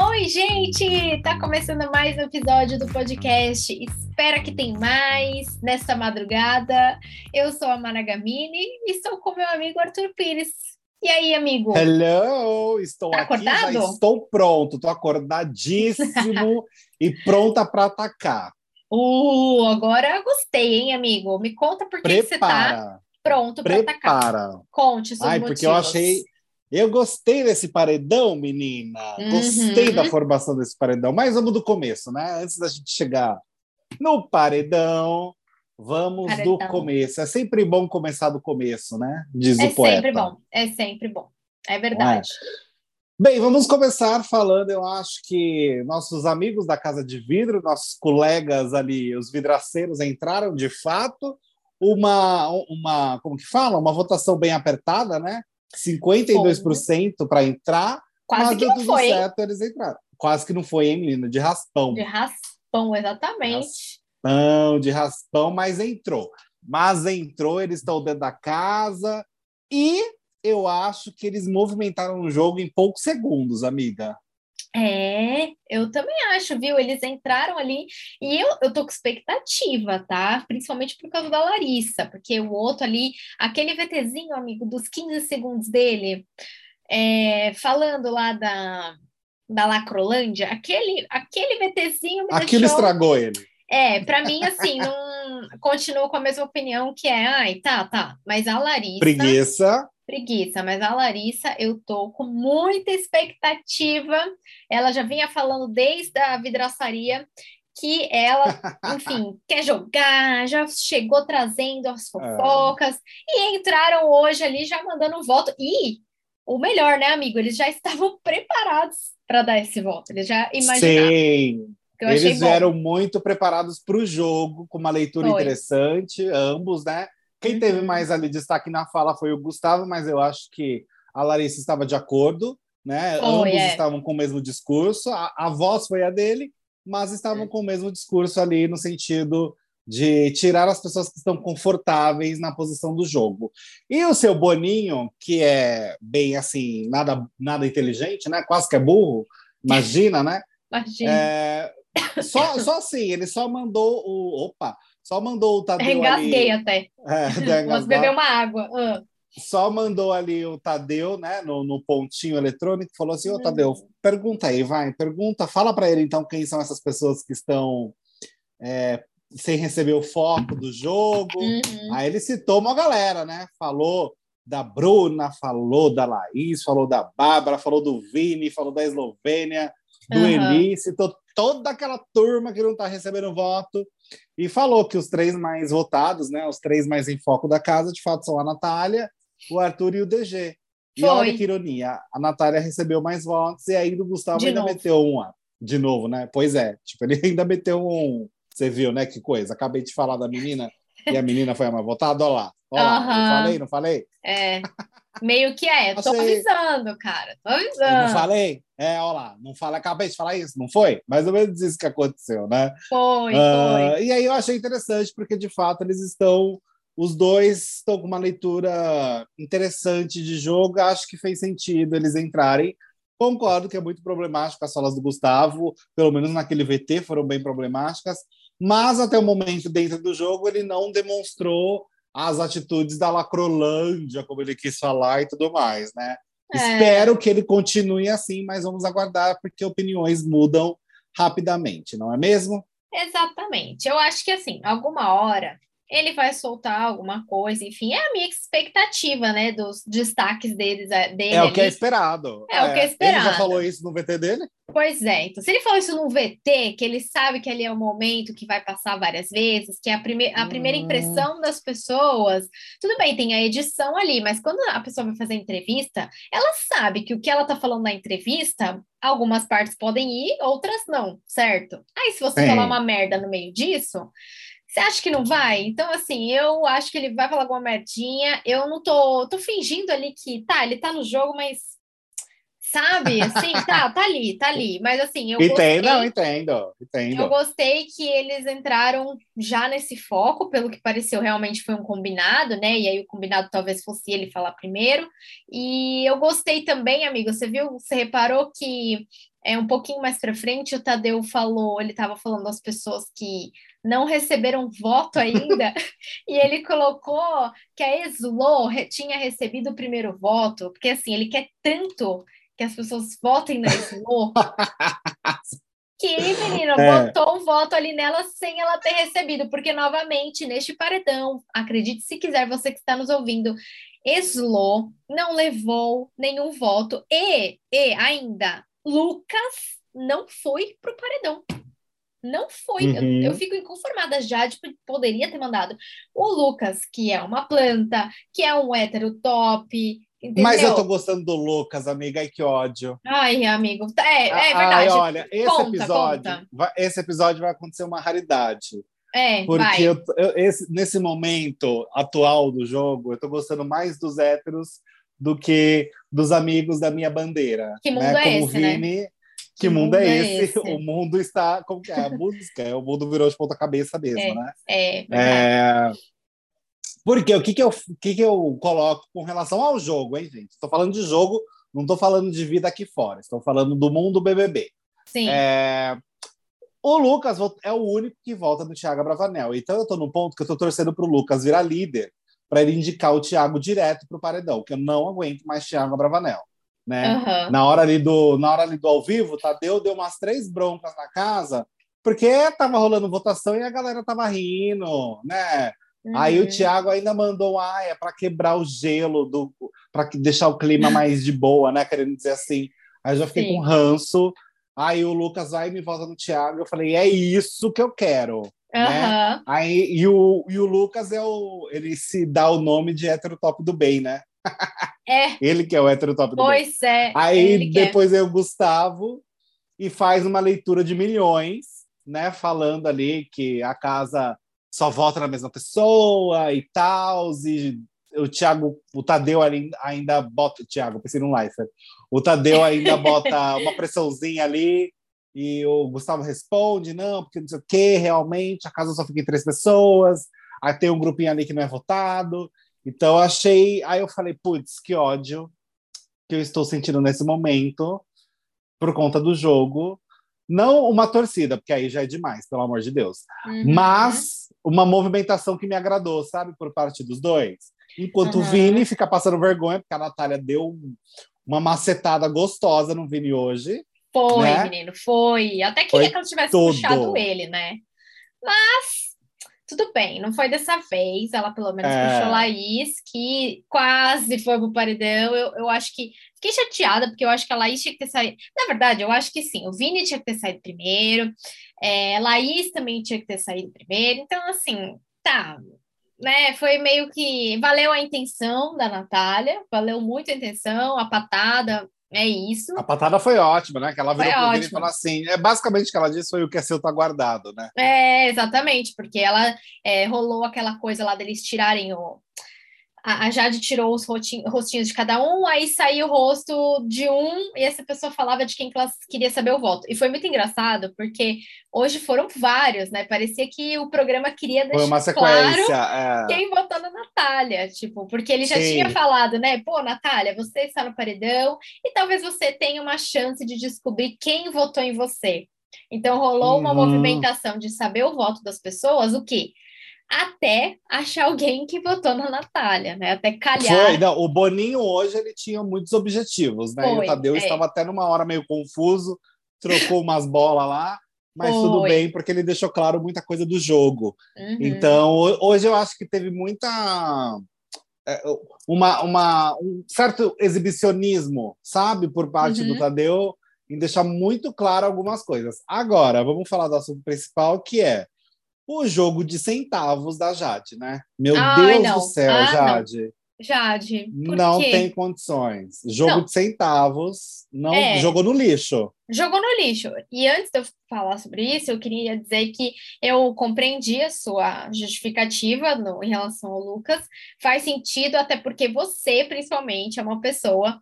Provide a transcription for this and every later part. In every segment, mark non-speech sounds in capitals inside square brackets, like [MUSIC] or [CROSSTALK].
Oi, gente! Tá começando mais um episódio do podcast. Espera que tem mais nesta madrugada. Eu sou a Mara Gamini e estou com meu amigo Arthur Pires. E aí, amigo? Hello! Estou Tá aqui, já acordado? estou pronto, estou acordadíssimo [LAUGHS] e pronta para atacar. Uh, agora eu gostei, hein, amigo? Me conta por que, que você tá pronto para atacar. Conte seus Ai, motivos. porque eu achei. Eu gostei desse paredão, menina. Gostei Uhum. da formação desse paredão. Mas vamos do começo, né? Antes da gente chegar no paredão, vamos Paredão. do começo. É sempre bom começar do começo, né? Diz É o poeta. sempre bom, é sempre bom. É verdade. Bem, vamos começar falando. Eu acho que nossos amigos da Casa de Vidro, nossos colegas ali, os vidraceiros, entraram de fato. Uma, uma como que fala? Uma votação bem apertada, né? 52% para entrar, Quase que deu não tudo foi, certo, eles entraram. Quase que não foi, hein, menina? De raspão. De raspão, exatamente. Raspão, de raspão, mas entrou. Mas entrou, eles estão dentro da casa e eu acho que eles movimentaram o jogo em poucos segundos, amiga. É, eu também acho, viu? Eles entraram ali e eu, eu tô com expectativa, tá? Principalmente por causa da Larissa, porque o outro ali, aquele VTzinho, amigo, dos 15 segundos dele, é, falando lá da, da Lacrolândia, aquele, aquele VTzinho me Aquilo deixou... estragou ele. É, para mim, assim, não continuo com a mesma opinião que é, ai, tá, tá, mas a Larissa. Preguiça. Preguiça, mas a Larissa, eu tô com muita expectativa. Ela já vinha falando desde a vidraçaria que ela, [LAUGHS] enfim, quer jogar, já chegou trazendo as fofocas e entraram hoje ali já mandando voto. E o melhor, né, amigo? Eles já estavam [LAUGHS] preparados para dar esse voto. Eles já imaginaram. Sim. Eles bom. vieram muito preparados para o jogo, com uma leitura Foi. interessante, ambos, né? Quem teve mais ali destaque na fala foi o Gustavo, mas eu acho que a Larissa estava de acordo, né? Foi, ambos é. estavam com o mesmo discurso, a, a voz foi a dele, mas É. estavam com o mesmo discurso ali no sentido de tirar as pessoas que estão confortáveis na posição do jogo. E o seu Boninho, que é bem assim, nada, nada inteligente, né? Quase que é burro, imagina, né? [LAUGHS] Imagina. É, só, só assim, ele só mandou o. Opa! Só mandou o Tadeu Engasguei ali. até. É, [LAUGHS] engasgado. beber uma água. Ah. Só mandou ali o Tadeu, né, no, no pontinho eletrônico, falou assim: Ô Uhum. Tadeu, pergunta aí, vai, pergunta, fala para ele então quem são essas pessoas que estão é, sem receber o foco do jogo. Uhum. Aí ele citou uma galera, né? Falou da Bruna, falou da Laís, falou da Bárbara, falou do Vini, falou da Eslovênia, do Aham. Eli, citou toda aquela turma que não está recebendo voto e falou que os três mais votados, né, os três mais em foco da casa, de fato são a Natália, o Arthur e o DG. E Foi. olha que ironia, a Natália recebeu mais votos e aí o Gustavo De ainda novo. meteu uma. De novo, né? Pois é, tipo, ele [LAUGHS] ainda meteu um. Você viu, né? Que coisa. Acabei de falar da menina e a menina foi a mais votada. Olha lá. Olha lá. Não falei, não falei? É. Meio que é. Tô avisando, cara. Tô Eu avisando. não falei? É, olha lá. Não falei, acabei de falar isso, não foi? Mais ou menos isso que aconteceu, né? Foi, Ah, foi. e aí eu achei interessante, porque de fato eles estão. Os dois estão com uma leitura interessante de jogo. Acho que fez sentido eles entrarem. Concordo que é muito problemático as falas do Gustavo, pelo menos naquele VT foram bem problemáticas, mas até o momento dentro do jogo ele não demonstrou as atitudes da Lacrolândia, como ele quis falar e tudo mais, né? É. Espero que ele continue assim, mas vamos aguardar, porque opiniões mudam rapidamente, não é mesmo? Exatamente. Eu acho que assim, alguma hora ele vai soltar alguma coisa, enfim, é a minha expectativa, né, dos destaques deles, é, dele É o que é esperado. É o que é Ele já esperado. falou isso no VT dele? Pois é, então se ele falou isso num VT, que ele sabe que ali é o momento que vai passar várias vezes, que é a, prime a primeira Hum. impressão das pessoas, tudo bem, tem a edição ali, mas quando a pessoa vai fazer a entrevista, ela sabe que o que ela tá falando na entrevista, algumas partes podem ir, outras não, certo? Aí se você falar uma merda no meio disso, você acha que não vai? Então, assim, eu acho que ele vai falar alguma merdinha. Eu não tô, tô fingindo ali que, tá, ele tá no jogo, mas Sabe? Assim, tá, tá ali, tá ali. Mas assim, eu entendo, gostei, entendo, entendo. Eu gostei que eles entraram já nesse foco, pelo que pareceu, realmente foi um combinado, né? E aí o combinado talvez fosse ele falar primeiro. E eu gostei também, amigo, você viu, você reparou que é um pouquinho mais para frente o Tadeu falou, ele estava falando das pessoas que não receberam voto ainda, [LAUGHS] e ele colocou que a Eslo tinha recebido o primeiro voto, porque assim, ele quer tanto que as pessoas votem na Slo, [LAUGHS] que, menino, é. botou um voto ali nela sem ela ter recebido, porque, novamente, neste paredão, acredite se quiser, você que está nos ouvindo, Slo não levou nenhum voto e, e ainda, Lucas não foi pro paredão. Não foi. Uhum. Eu, eu, fico inconformada. Já tipo, poderia ter mandado o Lucas, que é uma planta, que é um hétero top, Entendeu? Mas eu tô gostando do Lucas, amiga, ai que ódio. Ai, amigo, é, é verdade. Ai, olha, esse conta, episódio, conta. Vai, esse episódio vai acontecer uma raridade. É, porque eu, eu, esse, nesse momento atual do jogo, eu tô gostando mais dos héteros do que dos amigos da minha bandeira. Que mundo né? é Como esse, né? Vini, né? Que, que mundo, mundo, é, esse? esse? [LAUGHS] O mundo está. Como que é a música? É, o mundo virou de ponta cabeça mesmo, é, né? É, é, porque o que, que, eu, que, que eu coloco com relação ao jogo, hein, gente? Estou falando de jogo, não estou falando de vida aqui fora, estou falando do mundo BBB. Sim. É, o Lucas é o único que volta do Thiago Bravanel. Então eu estou no ponto que eu estou torcendo para o Lucas virar líder, para ele indicar o Thiago direto para o paredão, que eu não aguento mais Thiago Bravanel. Né? Uhum. Na, hora ali do, na hora ali do ao vivo, Tadeu deu umas três broncas na casa, porque tava rolando votação e a galera tava rindo, né? Uhum. Aí o uhum. Thiago ainda mandou ah, é para quebrar o gelo, do para deixar o clima [LAUGHS] mais de boa, né? Querendo dizer assim. Aí eu já fiquei Sim. com ranço. Aí o Lucas vai e me volta no Thiago. Eu falei, é isso que eu quero. Uhum. Né? Aí, e, o, e o Lucas é o. Ele se dá o nome de hétero top do bem, né? É. ele que é o hétero top do pois bem. Pois é. Aí depois é o Gustavo e faz uma leitura de milhões, né? Falando ali que a casa só vota na mesma pessoa e tal, e o Thiago, o Tadeu ainda bota, Thiago, pensei no Leifert, o Tadeu ainda bota [LAUGHS] uma pressãozinha ali, e o Gustavo responde, não, porque não sei o que, realmente, a casa só fica em três pessoas, aí tem um grupinho ali que não é votado, então achei, aí eu falei, putz, que ódio que eu estou sentindo nesse momento, por conta do jogo, não uma torcida, porque aí já é demais, pelo amor de Deus. Uhum. Mas uma movimentação que me agradou, sabe, por parte dos dois. Enquanto uhum. o Vini fica passando vergonha, porque a Natália deu uma macetada gostosa no Vini hoje. Foi, né? menino, foi. Até queria foi que ela tivesse tudo. puxado ele, né? Mas tudo bem, não foi dessa vez. Ela pelo menos é. puxou Laís, que quase foi pro paredão. Eu, eu acho que fiquei chateada, porque eu acho que a Laís tinha que ter saído. Na verdade, eu acho que sim, o Vini tinha que ter saído primeiro, é, Laís também tinha que ter saído primeiro. Então, assim, tá. Né, foi meio que valeu a intenção da Natália, valeu muito a intenção, a patada, é isso. A patada foi ótima, né? Que ela virou pro Vini e falou assim: é basicamente o que ela disse foi o que é seu tá guardado, né? É, exatamente, porque ela é, rolou aquela coisa lá deles tirarem o, a, Jade tirou os rostinhos de cada um, aí saiu o rosto de um, e essa pessoa falava de quem que ela queria saber o voto. E foi muito engraçado, porque hoje foram vários, né? Parecia que o programa queria deixar claro é... quem votou na Natália, tipo, porque ele já Sim. tinha falado, né? Pô, Natália, você está no paredão, e talvez você tenha uma chance de descobrir quem votou em você. Então rolou uma uhum. movimentação de saber o voto das pessoas, o quê? Até achar alguém que votou na Natália, né? Até calhar. Foi, não, o Boninho hoje ele tinha muitos objetivos, né? Foi, e o Tadeu é. estava até numa hora meio confuso, trocou umas bolas lá, mas Foi. tudo bem, porque ele deixou claro muita coisa do jogo. Uhum. Então, hoje eu acho que teve muita. É, uma, uma, um certo exibicionismo, sabe, por parte uhum. do Tadeu, em deixar muito claro algumas coisas. Agora, vamos falar do assunto principal, que é o jogo de centavos da Jade, né? Meu Ai, Deus não. do céu, ah, Jade. Não. Jade, não quê? tem condições. Jogo não. de centavos, não é. jogou no lixo. Jogou no lixo. E antes de eu falar sobre isso, eu queria dizer que eu compreendi a sua justificativa no, em relação ao Lucas. Faz sentido, até porque você, principalmente, é uma pessoa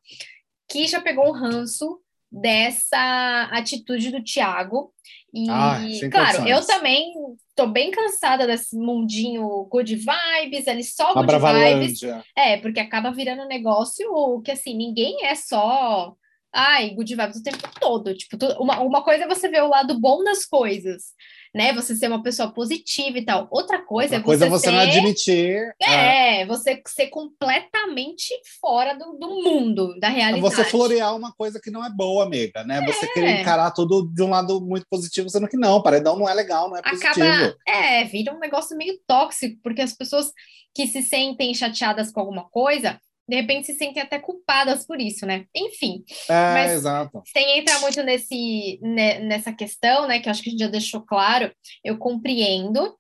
que já pegou um ranço dessa atitude do Thiago. E, Ah, claro, eu também tô bem cansada desse mundinho good vibes, ali só A good vibes. É, porque acaba virando um negócio que, assim, ninguém é só. Ai, good vibes o tempo todo. Tipo, uma, uma coisa é você ver o lado bom das coisas, né? Você ser uma pessoa positiva e tal. Outra coisa Outra é coisa você é você ser... não admitir. é, É, você ser completamente fora do, do mundo, da é realidade. você florear uma coisa que não é boa, amiga, né? Você É. querer encarar tudo de um lado muito positivo, sendo que não, paredão não é legal, não é positivo. acaba, é, vira um negócio meio tóxico, porque as pessoas que se sentem chateadas com alguma coisa, de repente se sentem até culpadas por isso, né? Enfim, É, Mas- exato. sem entrar muito nesse, ne- nessa questão, né, que eu acho que a gente já deixou claro, eu compreendo,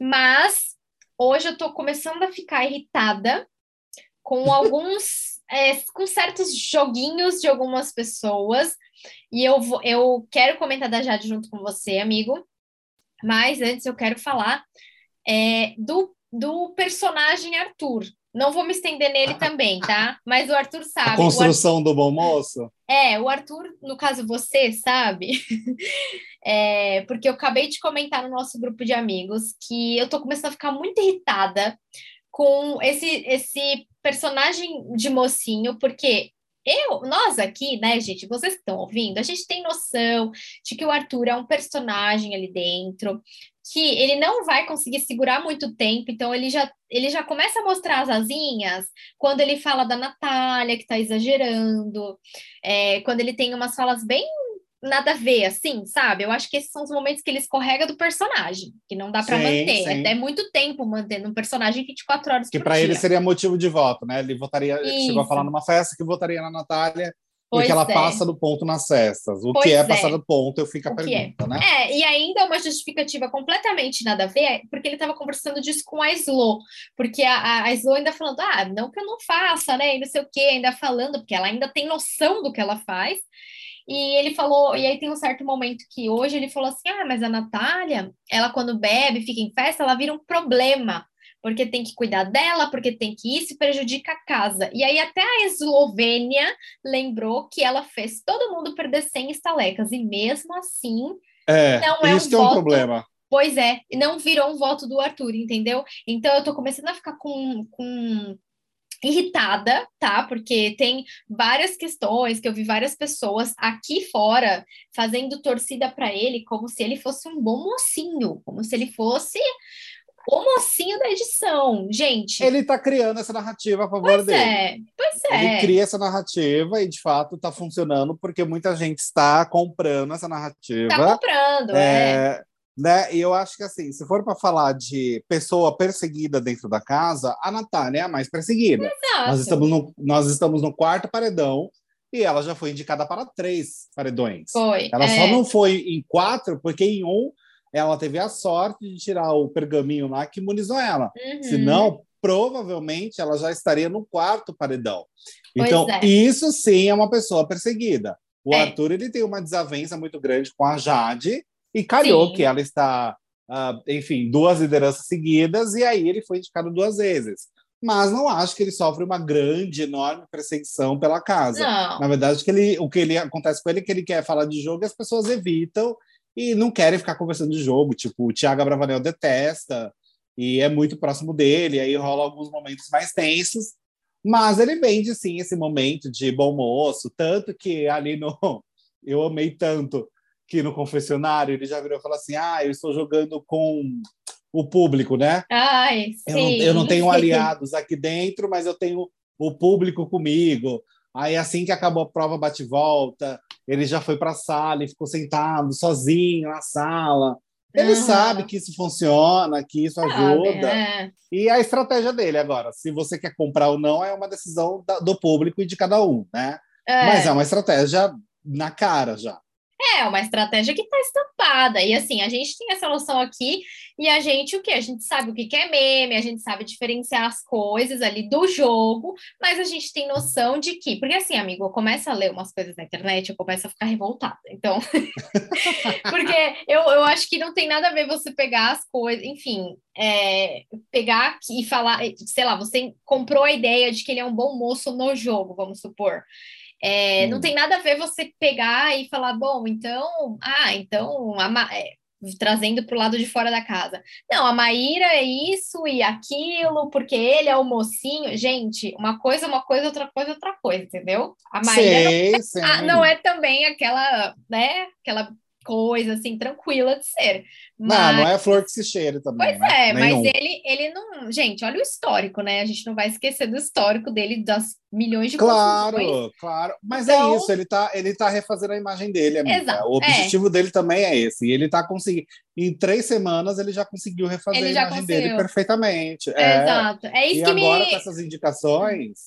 mas hoje eu tô começando a ficar irritada com [LAUGHS] alguns, é, com certos joguinhos de algumas pessoas, e eu, vou, eu quero comentar da Jade junto com você, amigo, mas antes eu quero falar é, do, do personagem Arthur. Não vou me estender nele também, tá? Mas o Arthur sabe. A o Arthur- construção do bom moço. é, o Arthur, no caso você, sabe? [LAUGHS] É, porque eu acabei de comentar no nosso grupo de amigos que eu tô começando a ficar muito irritada com esse, esse personagem de mocinho, porque eu, nós aqui, né, gente, vocês que estão ouvindo, a gente tem noção de que o Arthur é um personagem ali dentro, que ele não vai conseguir segurar muito tempo, então ele já, ele já começa a mostrar as asinhas quando ele fala da Natália, que tá exagerando, é, quando ele tem umas falas bem nada a ver, assim, sabe? Eu acho que esses são os momentos que ele escorrega do personagem, que não dá para manter. sim. É até muito tempo mantendo um personagem 24 horas Que por para dia. ele seria motivo de voto, né? Ele votaria, ele chegou a Isso. falar numa festa que votaria na Natália, Pois porque ela é. passa do ponto nas festas. O Pois que é é. passar do ponto, eu fico a O é? pergunta, né? É, e ainda uma justificativa completamente nada a ver, porque ele estava conversando disso com a Slo, porque a, a, a Slo ainda falando, ah, não que eu não faça, né, e não sei o quê, ainda falando, porque ela ainda tem noção do que ela faz, e ele falou, e aí tem um certo momento que hoje ele falou assim, ah, mas a Natália, ela quando bebe, fica em festa, ela vira um problema, porque tem que cuidar dela, porque tem que isso e prejudica a casa. E aí até a Eslovênia lembrou que ela fez todo mundo perder 100 estalecas, e mesmo assim É, Não é isso um é um voto- problema. Pois é, e não virou um voto do Arthur, entendeu? Então eu tô começando a ficar com, com irritada, tá? Porque tem várias questões que eu vi várias pessoas aqui fora fazendo torcida para ele como se ele fosse um bom mocinho, como se ele fosse o mocinho da edição. Gente, Ele tá criando essa narrativa a favor pois dele. é, pois Ele é. cria essa narrativa e, de fato, está funcionando porque muita gente está comprando essa narrativa. Tá comprando, é. É, né? E eu acho que, assim, se for para falar de pessoa perseguida dentro da casa, a Natália é a mais perseguida. Exato. Nós estamos, no, nós estamos no quarto paredão e ela já foi indicada para três paredões. Foi. Ela é. só não foi em quatro porque em um ela teve a sorte de tirar o pergaminho lá que imunizou ela. Uhum. Senão, provavelmente, ela já estaria no quarto paredão. Pois Então, é. isso sim é uma pessoa perseguida. O É. Arthur ele tem uma desavença muito grande com a Jade e calhou Sim. que ela está, ah, enfim, duas lideranças seguidas e aí ele foi indicado duas vezes. Mas não acho que ele sofre uma grande, enorme perseguição pela casa. Não. Na verdade, que ele, o que ele acontece com ele é que ele quer falar de jogo e as pessoas evitam e não querem ficar conversando de jogo. Tipo, o Thiago Abravanel detesta e é muito próximo dele, aí rola alguns momentos mais tensos. Mas ele vende, sim, esse momento de bom moço, tanto que ali no... [LAUGHS] Eu amei tanto que no confessionário ele já virou e falou assim, ah, eu estou jogando com o público, né? Ai, Eu não, eu não tenho [LAUGHS] aliados aqui dentro, mas eu tenho o público comigo. Aí, assim que acabou a prova bate-volta, ele já foi para a sala e ficou sentado sozinho na sala. Ele sabe que isso funciona, que isso ajuda. é. E a estratégia dele agora, se você quer comprar ou não, é uma decisão da- do público e de cada um, né? É. Mas é uma estratégia na cara já. É uma estratégia que está estampada. E assim, a gente tem essa noção aqui, e a gente o quê? A gente sabe o que que é meme, a gente sabe diferenciar as coisas ali do jogo, mas a gente tem noção de que, porque assim, amigo, eu começo a ler umas coisas na internet, eu começo a ficar revoltada. Então, [LAUGHS] porque eu, eu acho que não tem nada a ver você pegar as coisas, enfim, é, pegar e falar, sei lá, você comprou a ideia de que ele é um bom moço no jogo, vamos supor. É, hum. Não tem nada a ver você pegar e falar, bom, então, ah, então a, é, trazendo para o lado de fora da casa. Não, a Maíra é isso e aquilo, porque ele é o mocinho. Gente, uma coisa, uma coisa, outra coisa, outra coisa, entendeu? A Maíra não, sim. não é também aquela, né, aquela coisa assim tranquila de ser. Mas... Não, não é flor que se cheira também. Pois né? é, Nenhum. mas ele, ele não. Gente, olha o histórico, né? A gente não vai esquecer do histórico dele, das milhões de Claro, confusões. claro. Mas é então... é isso, ele tá, ele tá refazendo a imagem dele, amiga. Exato, o objetivo é. dele também é esse. E ele tá conseguindo. Em três semanas ele já conseguiu refazer a imagem conseguiu. dele perfeitamente. É. Exato. É isso e que agora, me... com essas indicações,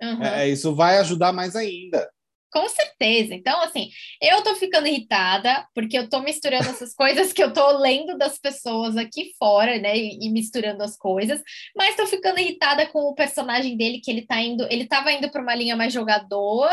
uhum. é, isso vai ajudar mais ainda. Com certeza. Então, assim, eu tô ficando irritada porque eu tô misturando essas [LAUGHS] coisas que eu tô lendo das pessoas aqui fora, né? E, e, misturando as coisas, mas tô ficando irritada com o personagem dele, que ele tá indo, ele tava indo para uma linha mais jogador,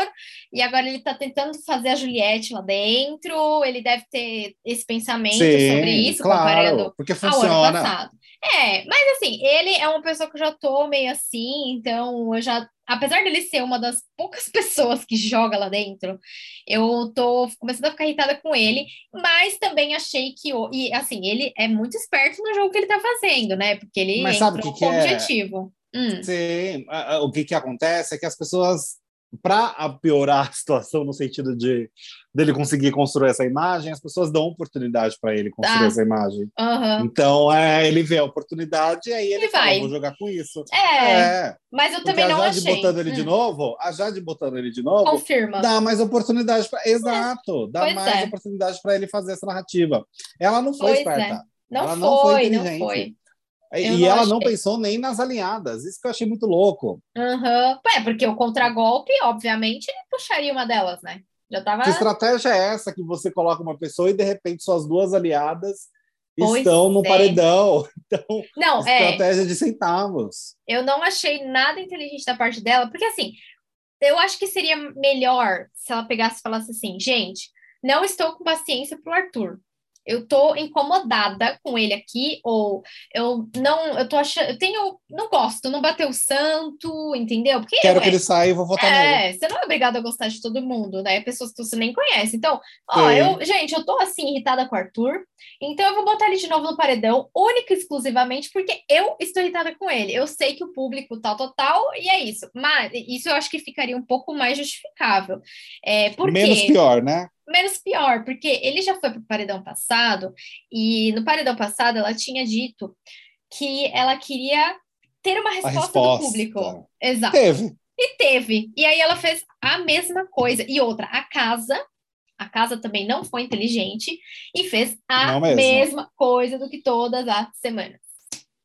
e agora ele tá tentando fazer a Juliette lá dentro. Ele deve ter esse pensamento Sim, sobre isso, claro, comparando porque funciona. ao ano passado. É, mas assim, ele é uma pessoa que eu já tô meio assim, então eu já apesar dele ser uma das poucas [LAUGHS] pessoas que joga lá dentro, eu tô começando a ficar irritada com ele, mas também achei que, e assim, ele é muito esperto no jogo que ele tá fazendo, né? Porque ele mas entrou sabe com que é? objetivo. Hum. Sim, o que que acontece é que as pessoas para piorar [LAUGHS] a situação no sentido de dele conseguir construir essa imagem, as pessoas dão oportunidade para ele construir ah. essa imagem. Então, é, ele vê a oportunidade e aí ele fala, vai. vou jogar com isso. É, é. mas eu também não a Jade achei. botando ele hum. de novo, a Jade botando ele de novo, Confirma. dá mais oportunidade para Exato, dá pois mais é. oportunidade para ele fazer essa narrativa. Ela não foi pois é. esperta. Não ela foi, não foi. Não foi. Eu e não ela achei. não pensou nem nas alinhadas. Isso que eu achei muito louco. Uhum. É, porque o contragolpe, obviamente, ele puxaria uma delas, né? Já tava... Que estratégia é essa que você coloca uma pessoa e de repente suas duas aliadas pois estão no é. paredão? [LAUGHS] Então, não, é. estratégia é... de centavos. Eu não achei nada inteligente da parte dela, porque assim, eu acho que seria melhor se ela pegasse e falasse assim, gente, não estou com paciência pro Arthur eu tô incomodada com ele aqui, ou eu não, eu tô achando, eu tenho, não gosto, não bateu o santo, entendeu? Porque Quero que ele saia e vou votar é, nele. você não é obrigado a gostar de todo mundo, né? Pessoas que você nem conhece. Então, ó, eu, gente, eu tô assim, irritada com o Arthur, então eu vou botar ele de novo no paredão, única e exclusivamente porque eu estou irritada com ele. Eu sei que o público tal, tal, tal, e é isso. Mas isso eu acho que ficaria um pouco mais justificável. É, porque... Menos pior, né? Menos pior, porque ele já foi para o paredão passado, e no paredão passado ela tinha dito que ela queria ter uma resposta, resposta. do público. Exato. Teve. E teve. E aí ela fez a mesma coisa. E outra, a casa, a casa também não foi inteligente e fez a mesma coisa do que todas as semanas.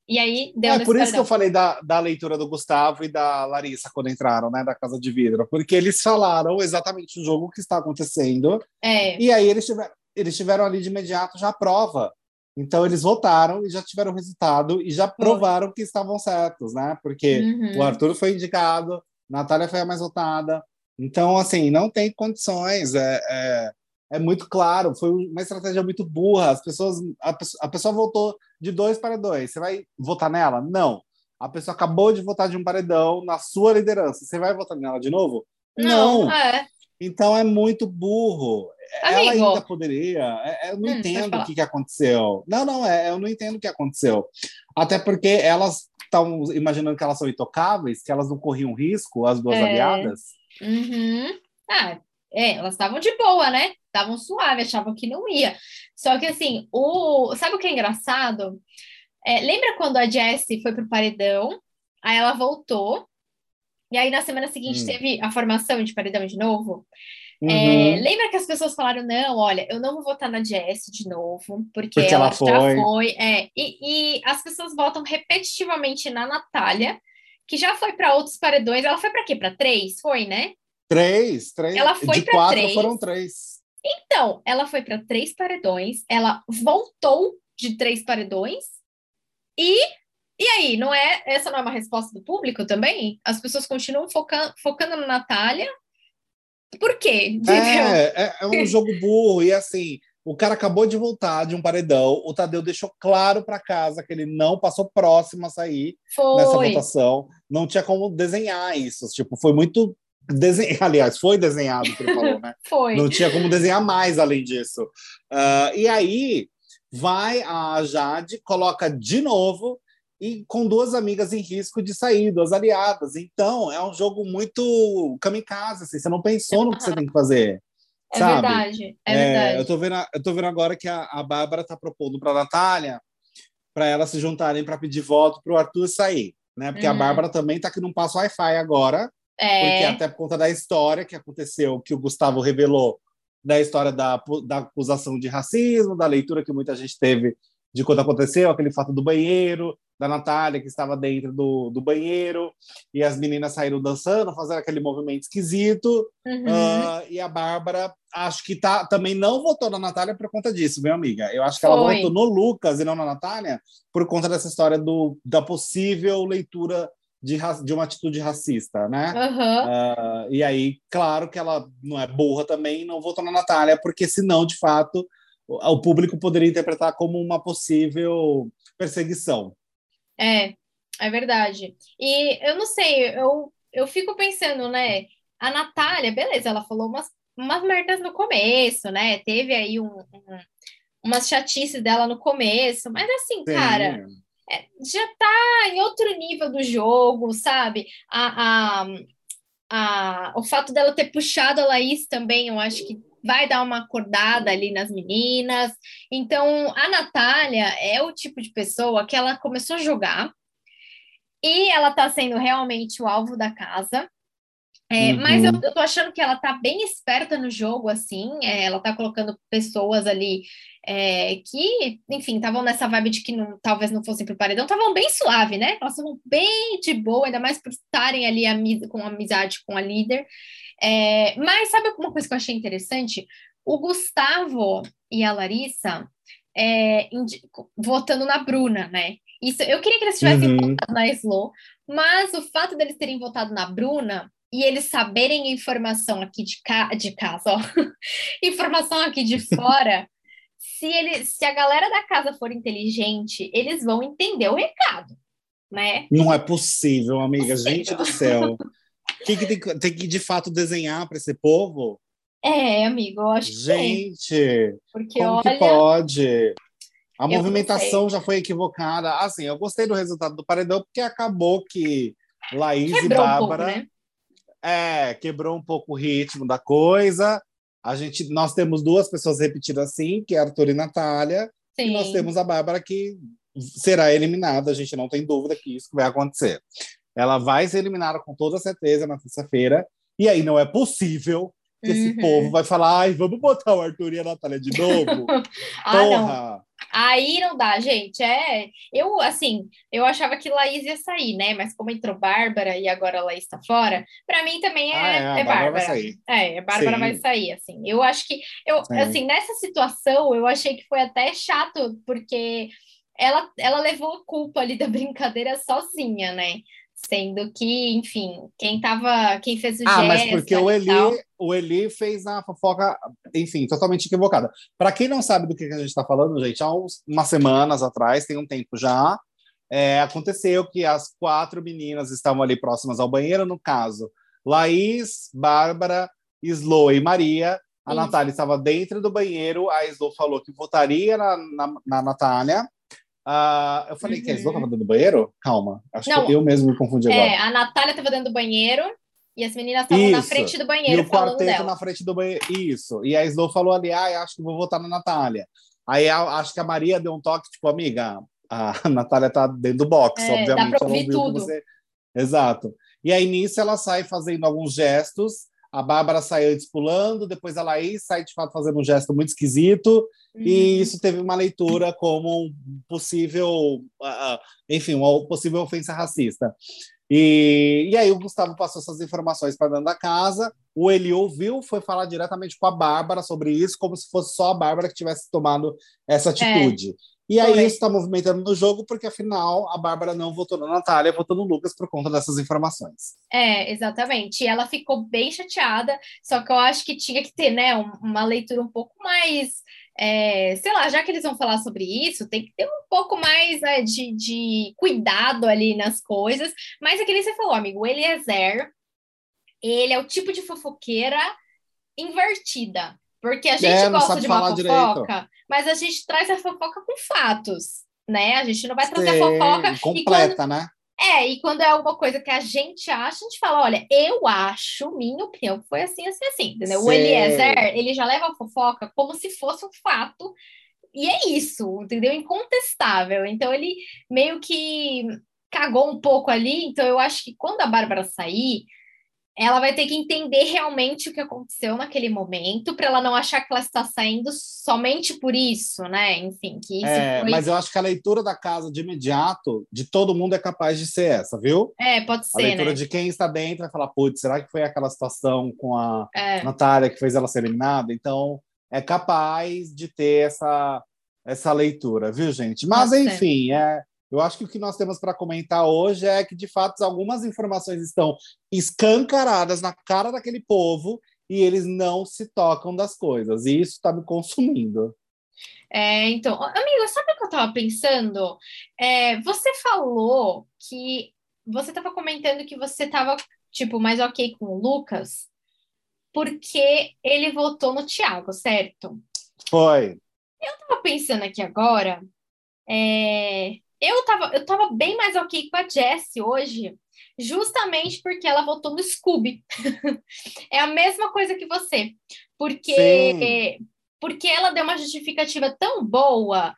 E aí deu É por isso que eu falei da, da leitura do Gustavo e da Larissa quando entraram, né, da Casa de Vidro, porque eles falaram exatamente o jogo que está acontecendo. É. E aí eles tiveram, eles tiveram ali de imediato já a prova. Então eles votaram e já tiveram resultado e já provaram que estavam certos, né? Porque uhum. o Arthur foi indicado, Natália foi a mais votada. Então, assim, não tem condições. É, é, é muito claro, foi uma estratégia muito burra. As pessoas, a, a pessoa votou de dois para dois. Você vai votar nela? Não. A pessoa acabou de votar de um paredão na sua liderança. Você vai votar nela de novo? Não. não. É. Então é muito burro. Amigo. Ela ainda poderia. É, é, eu não hum, entendo o que, que aconteceu. Não, não, é, eu não entendo o que aconteceu. Até porque elas estão imaginando que elas são intocáveis, que elas não corriam risco, as duas é. aliadas. Uhum. Ah, é, elas estavam de boa, né? Estavam suave, achavam que não ia. Só que assim, o sabe o que é engraçado? É, lembra quando a Jessie foi pro paredão? Aí ela voltou. E aí na semana seguinte hum. teve a formação de paredão de novo. É, uhum. É, lembra que as pessoas falaram: não, olha, eu não vou votar na Jessie de novo, porque, porque ela, ela foi. já foi. É, e, e as pessoas votam repetitivamente na Natália, que já foi para outros paredões. Ela foi para quê? Para três? Foi, né? Três, três. Ela foi de quatro três. foram três. Então, ela foi para três paredões, ela voltou de três paredões e e aí, não é essa não é uma resposta do público também? As pessoas continuam focando, focando na Natália. Por quê? É, é, é um [LAUGHS] jogo burro e assim, o cara acabou de voltar de um paredão, o Tadeu deixou claro para casa que ele não passou próximo a sair foi. nessa votação, não tinha como desenhar isso, tipo, foi muito Desen... [LAUGHS] Aliás, foi desenhado, que ele falou, né? [LAUGHS] foi. Não tinha como desenhar mais além disso. Uh, e aí vai a Jade, coloca de novo e com duas amigas em risco de sair, duas aliadas. Então, é um jogo muito kamikaze, assim, você não pensou no que você tem que fazer. [LAUGHS] É sabe? verdade, é, é verdade. Eu tô vendo, eu tô vendo agora que a, a Bárbara tá propondo para a Natália para elas se juntarem para pedir voto para o Arthur sair, né? Porque uhum. a Bárbara também tá aqui num passo Wi-Fi agora, é. porque até por conta da história que aconteceu, que o Gustavo revelou da história da, da acusação de racismo, da leitura que muita gente teve de quando aconteceu, aquele fato do banheiro, da Natália, que estava dentro do, do banheiro, e as meninas saíram dançando, fazendo aquele movimento esquisito. Uhum. Uh, e a Bárbara, acho que tá, também não votou na Natália por conta disso, minha amiga. Eu acho que ela votou no Lucas e não na Natália por conta dessa história do, da possível leitura de, de uma atitude racista, né? Uhum. Uh, e aí, claro que ela não é burra também, não votou na Natália, porque senão, de fato, o público poderia interpretar como uma possível perseguição. É, é verdade. E eu não sei, eu, eu fico pensando, né? A Natália, beleza, ela falou umas, umas merdas no começo, né? Teve aí um, um umas chatices dela no começo, mas assim, Sim. cara, já tá em outro nível do jogo, sabe? A, a, a, o fato dela ter puxado a Laís também, eu acho que vai dar uma acordada ali nas meninas. Então, a Natália é o tipo de pessoa que ela começou a jogar e ela tá sendo realmente o alvo da casa. É, uhum. Mas eu, eu tô achando que ela tá bem esperta no jogo, assim, é, ela tá colocando pessoas ali é, que, enfim, estavam nessa vibe de que não, talvez não fossem pro paredão, estavam bem suave, né? Elas estavam bem de boa, ainda mais por estarem ali com amizade com a líder. É, mas sabe uma coisa que eu achei interessante? O Gustavo e a Larissa é, votando na Bruna, né? Isso, eu queria que eles tivessem uhum. votado na Slow, mas o fato deles terem votado na Bruna e eles saberem informação aqui de, ca de casa, ó, [LAUGHS] informação aqui de fora, se, ele, se a galera da casa for inteligente, eles vão entender o recado, né? Não é possível, amiga. Possível. Gente do céu. que, que tem, tem que de fato desenhar para esse povo? É, amigo, eu acho que Gente, Porque, como olha, que pode? A movimentação já foi equivocada. Assim, eu gostei do resultado do paredão porque acabou que Laís quebrou e Bárbara um pouco, né? É, quebrou um pouco o ritmo da coisa. A gente, nós temos duas pessoas repetindo assim, que é Arthur e Natália, Sim. e nós temos a Bárbara que será eliminada. A gente não tem dúvida que isso vai acontecer. Ela vai ser eliminada com toda certeza na terça-feira. E aí não é possível que uhum. esse povo vai falar: ai, vamos botar o Arthur e a Natália de novo. [LAUGHS] ah, Porra! Não. Aí não dá, gente. É, eu assim, eu achava que Laís ia sair, né? Mas como entrou Bárbara e agora Laís tá fora, para mim também é, ah, é, é Bárbara. Bárbara. Vai sair. É, Bárbara Sim. vai sair, assim. Eu acho que eu, Sim. assim, nessa situação, eu achei que foi até chato, porque ela, ela levou a culpa ali da [LAUGHS] brincadeira sozinha, né? Sendo que, enfim, quem tava, quem fez o Ah, mas porque o Eli, tal... o Eli fez a fofoca, enfim, totalmente equivocada. Para quem não sabe do que a gente está falando, gente, há uns, umas semanas atrás, tem um tempo já, é, aconteceu que as quatro meninas estavam ali próximas ao banheiro, no caso, Laís, Bárbara, Slo e Maria. A Isso. Natália estava dentro do banheiro, a Slo falou que votaria na, na, na Natália, Uh, eu falei uhum. que a Slow estava dentro do banheiro? Calma, acho Não, que eu mesmo me confundi agora. É, a Natália estava dentro do banheiro e as meninas estavam na frente do banheiro. E o quarteto na frente do banheiro. Isso. E a Slow falou ali: ah, acho que vou votar na Natália. Aí acho que a Maria deu um toque, tipo, amiga, a [LAUGHS] Natália tá dentro do box, é, obviamente. Dá pra ouvir tudo. Você... Exato. E aí nisso ela sai fazendo alguns gestos a Bárbara sai antes pulando, depois a Laís sai de fato fazendo um gesto muito esquisito, uhum. e isso teve uma leitura como um possível, uh, enfim, uma possível ofensa racista. E, e aí o Gustavo passou essas informações para dentro da casa, o Eli ouviu, foi falar diretamente com a Bárbara sobre isso, como se fosse só a Bárbara que tivesse tomado essa é. atitude. É. E aí isso está movimentando no jogo, porque afinal a Bárbara não votou na Natália, votou no Lucas por conta dessas informações. É, exatamente. E ela ficou bem chateada, só que eu acho que tinha que ter, né, uma leitura um pouco mais. É, sei lá, já que eles vão falar sobre isso, tem que ter um pouco mais né, de, de cuidado ali nas coisas. Mas é que você falou, amigo, o Eliezer, ele é o tipo de fofoqueira invertida. Porque a gente é, gosta de uma fofoca, direito. mas a gente traz a fofoca com fatos, né? A gente não vai trazer Sim, a fofoca. Completa, quando... né? É, e quando é alguma coisa que a gente acha, a gente fala: olha, eu acho, minha opinião, foi assim, assim, assim, entendeu? Sim. O Eliezer, ele já leva a fofoca como se fosse um fato, e é isso, entendeu? Incontestável. Então, ele meio que cagou um pouco ali. Então, eu acho que quando a Bárbara sair, ela vai ter que entender realmente o que aconteceu naquele momento para ela não achar que ela está saindo somente por isso, né? Enfim, que isso é, foi... Mas eu acho que a leitura da casa de imediato de todo mundo é capaz de ser essa, viu? É, pode ser. A leitura né? de quem está dentro vai falar, putz, será que foi aquela situação com a é. Natália que fez ela ser eliminada? Então, é capaz de ter essa, essa leitura, viu, gente? Mas, pode enfim, ser. é eu acho que o que nós temos para comentar hoje é que, de fato, algumas informações estão escancaradas na cara daquele povo e eles não se tocam das coisas. E isso está me consumindo. É, então, amiga, sabe o que eu estava pensando? É, você falou que você estava comentando que você estava tipo mais ok com o Lucas porque ele votou no Thiago, certo? Foi. Eu estava pensando aqui agora, é, eu tava, eu tava bem mais ok com a Jessie hoje, justamente porque ela votou no Scooby. [LAUGHS] é a mesma coisa que você. Porque, porque ela deu uma justificativa tão boa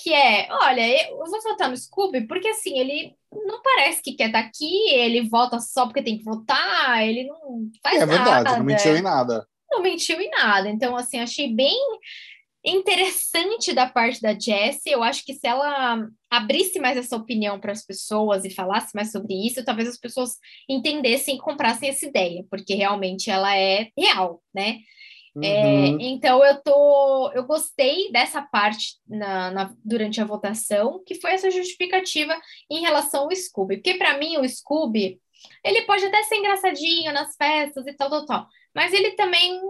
que é, olha, eu vou votar no Scooby porque assim, ele não parece que quer estar aqui, ele vota só porque tem que votar, ele não faz nada. É verdade, nada. não mentiu em nada. Não mentiu em nada. Então, assim, achei bem interessante da parte da Jessie. Eu acho que se ela abrisse mais essa opinião para as pessoas e falasse mais sobre isso, talvez as pessoas entendessem e comprassem essa ideia, porque realmente ela é real, né? É, uhum. É, então eu tô, eu gostei dessa parte na, na, durante a votação, que foi essa justificativa em relação ao Scooby, porque para mim o Scooby ele pode até ser engraçadinho nas festas e tal, tal, tal, mas ele também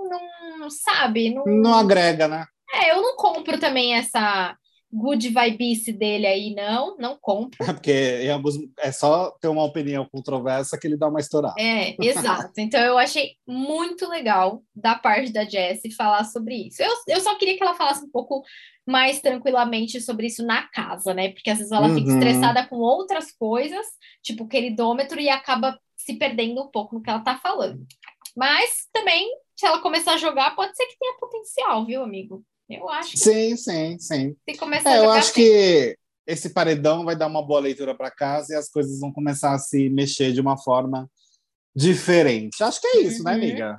não sabe, não, não agrega, né? É, eu não compro também essa good vibice dele aí, não, não compro. É [LAUGHS] porque alguns, é só ter uma opinião controversa que ele dá uma estourada. É, exato. Então eu achei muito legal da parte da Jessie falar sobre isso. Eu, eu só queria que ela falasse um pouco mais tranquilamente sobre isso na casa, né? Porque às vezes ela uhum. fica estressada com outras coisas, tipo queridômetro, e acaba se perdendo um pouco no que ela tá falando. Mas também, se ela começar a jogar, pode ser que tenha potencial, viu, amigo? Eu acho. Sim, sim, sim. Se começar é, eu acho bem. que esse paredão vai dar uma boa leitura para casa e as coisas vão começar a se mexer de uma forma diferente. Acho que é isso, né, uhum. né, amiga?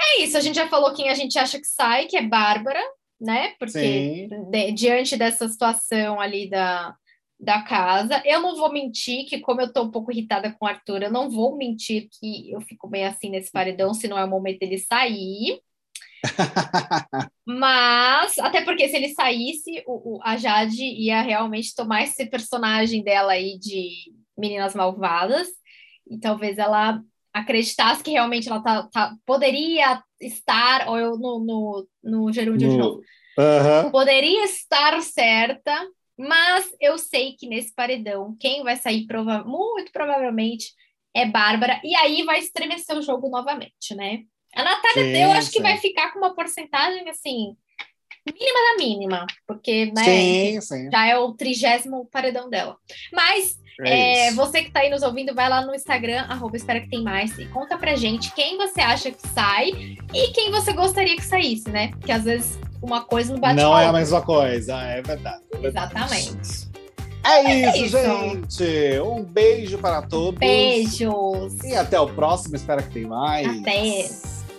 É isso. A gente já falou quem a gente acha que sai, que é Bárbara, né? Porque de, diante dessa situação ali da, da casa, eu não vou mentir que, como eu tô um pouco irritada com o Arthur, eu não vou mentir que eu fico bem assim nesse paredão, se não é o momento dele sair. [LAUGHS] Mas, até porque se ele saísse, o, o, a Jade ia realmente tomar esse personagem dela aí de Meninas Malvadas, e talvez ela acreditasse que realmente ela tá, tá poderia estar, ou eu no, no, no gerúndio no, de novo, uh -huh. poderia estar certa, mas eu sei que nesse paredão, quem vai sair prova muito provavelmente é Bárbara, e aí vai estremecer o jogo novamente, né? A Natália, sim, eu acho sim. que vai ficar com uma porcentagem assim, mínima da mínima, porque né, sim, sim. já é o trigésimo paredão dela. Mas é é, você que está aí nos ouvindo, vai lá no Instagram, arroba espera que tem mais, e conta pra gente quem você acha que sai e quem você gostaria que saísse, né? Porque às vezes uma coisa não bate Não é a mesma coisa, é verdade. É verdade. Exatamente. É, é isso, isso, gente. Um beijo para todos. Beijos. E até o próximo. Espero que tenha mais. Até.